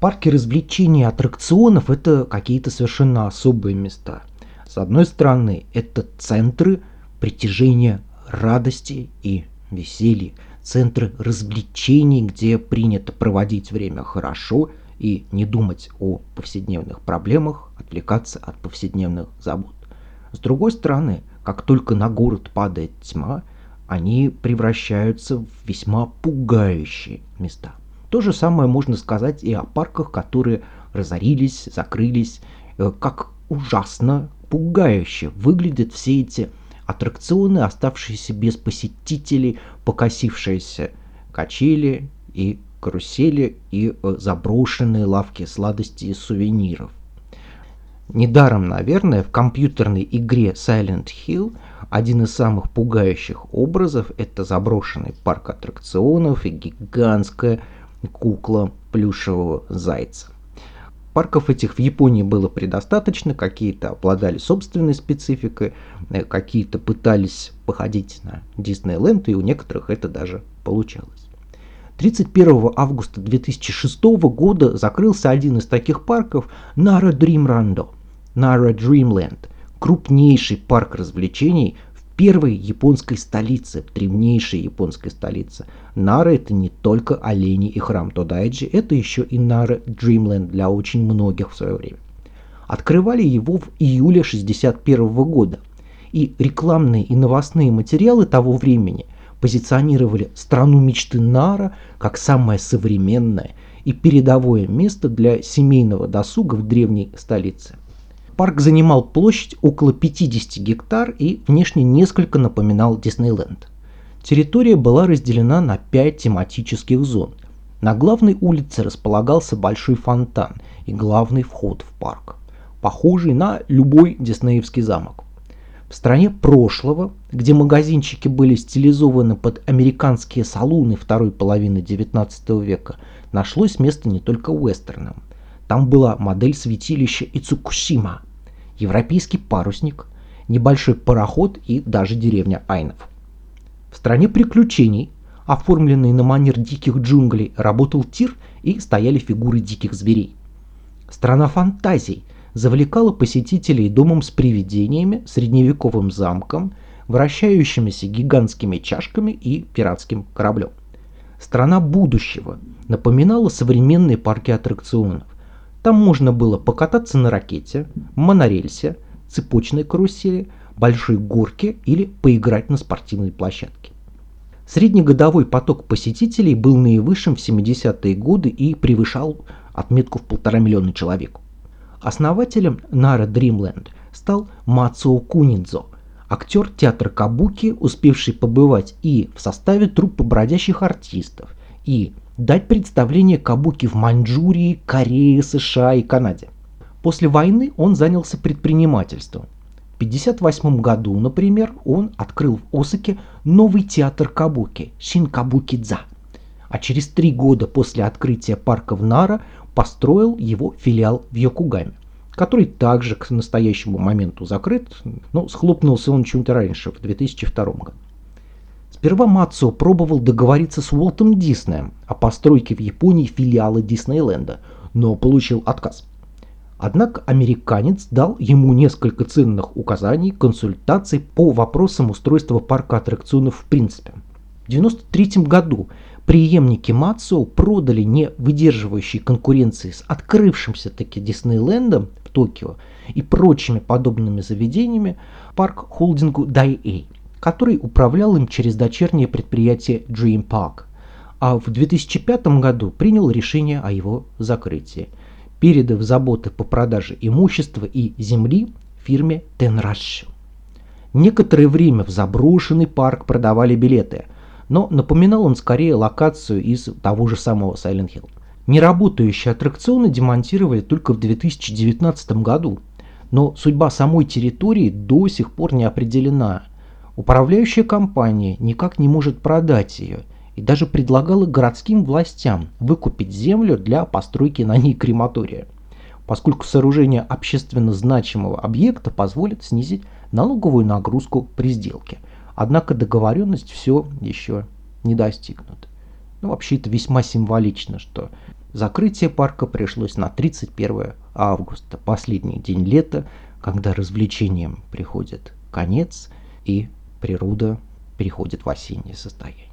Парки развлечений и аттракционов – это какие-то совершенно особые места. С одной стороны, это центры притяжения радости и веселья, центры развлечений, где принято проводить время хорошо и не думать о повседневных проблемах, отвлекаться от повседневных забот. С другой стороны, как только на город падает тьма, они превращаются в весьма пугающие места. То же самое можно сказать и о парках, которые разорились, закрылись, э, как ужасно пугающе выглядят все эти аттракционы, оставшиеся без посетителей, покосившиеся качели и карусели и э, заброшенные лавки сладостей и сувениров. Недаром, наверное, в компьютерной игре Silent Hill один из самых пугающих образов – это заброшенный парк аттракционов и гигантская кукла плюшевого зайца. Парков этих в Японии было предостаточно, какие-то обладали собственной спецификой, э, какие-то пытались походить на Диснейленд, и у некоторых это даже получалось. 31 августа 2006 года закрылся один из таких парков Nara Dream Rando, Nara Dreamland, крупнейший парк развлечений первой японской столице, древнейшей японской столице. Нара это не только олени и храм Тодайджи, это еще и Нара Dreamland для очень многих в свое время. Открывали его в июле 61 года, и рекламные и новостные материалы того времени позиционировали страну мечты Нара как самое современное и передовое место для семейного досуга в древней столице – Парк занимал площадь около 50 гектар и внешне несколько напоминал Диснейленд. Территория была разделена на 5 тематических зон. На главной улице располагался большой фонтан и главный вход в парк, похожий на любой диснеевский замок. В стране прошлого, где магазинчики были стилизованы под американские салуны второй половины 19 века, нашлось место не только вестернам. Там была модель святилища Ицукушима, европейский парусник, небольшой пароход и даже деревня Айнов. В стране приключений, оформленной на манер диких джунглей, работал тир и стояли фигуры диких зверей. Страна фантазий завлекала посетителей домом с привидениями, средневековым замком, вращающимися гигантскими чашками и пиратским кораблем. Страна будущего напоминала современные парки аттракционов. Там можно было покататься на ракете, монорельсе, цепочной карусели, большой горке или поиграть на спортивной площадке. Среднегодовой поток посетителей был наивысшим в 70-е годы и превышал отметку в полтора миллиона человек. Основателем Нара Dreamland стал Мацуо Кунидзо, актер театра Кабуки, успевший побывать и в составе труппы бродящих артистов, и дать представление Кабуки в Маньчжурии, Корее, США и Канаде. После войны он занялся предпринимательством. В 1958 году, например, он открыл в Осаке новый театр Кабуки – Шинкабуки-дза. А через три года после открытия парка в Нара построил его филиал в Йокугаме, который также к настоящему моменту закрыт, но схлопнулся он чем-то раньше, в 2002 году. Сперва Мацо пробовал договориться с Уолтом Диснеем о постройке в Японии филиала Диснейленда, но получил отказ. Однако американец дал ему несколько ценных указаний, консультаций по вопросам устройства парка аттракционов в принципе. В 1993 году преемники Мацо продали не выдерживающие конкуренции с открывшимся таки Диснейлендом в Токио и прочими подобными заведениями парк холдингу Daiei который управлял им через дочернее предприятие Dream Park, а в 2005 году принял решение о его закрытии, передав заботы по продаже имущества и земли фирме Tenrush. Некоторое время в заброшенный парк продавали билеты, но напоминал он скорее локацию из того же самого Silent Hill. Неработающие аттракционы демонтировали только в 2019 году, но судьба самой территории до сих пор не определена – Управляющая компания никак не может продать ее и даже предлагала городским властям выкупить землю для постройки на ней крематория, поскольку сооружение общественно значимого объекта позволит снизить налоговую нагрузку при сделке. Однако договоренность все еще не достигнута. Ну, вообще это весьма символично, что закрытие парка пришлось на 31 августа, последний день лета, когда развлечениям приходит конец и природа переходит в осеннее состояние.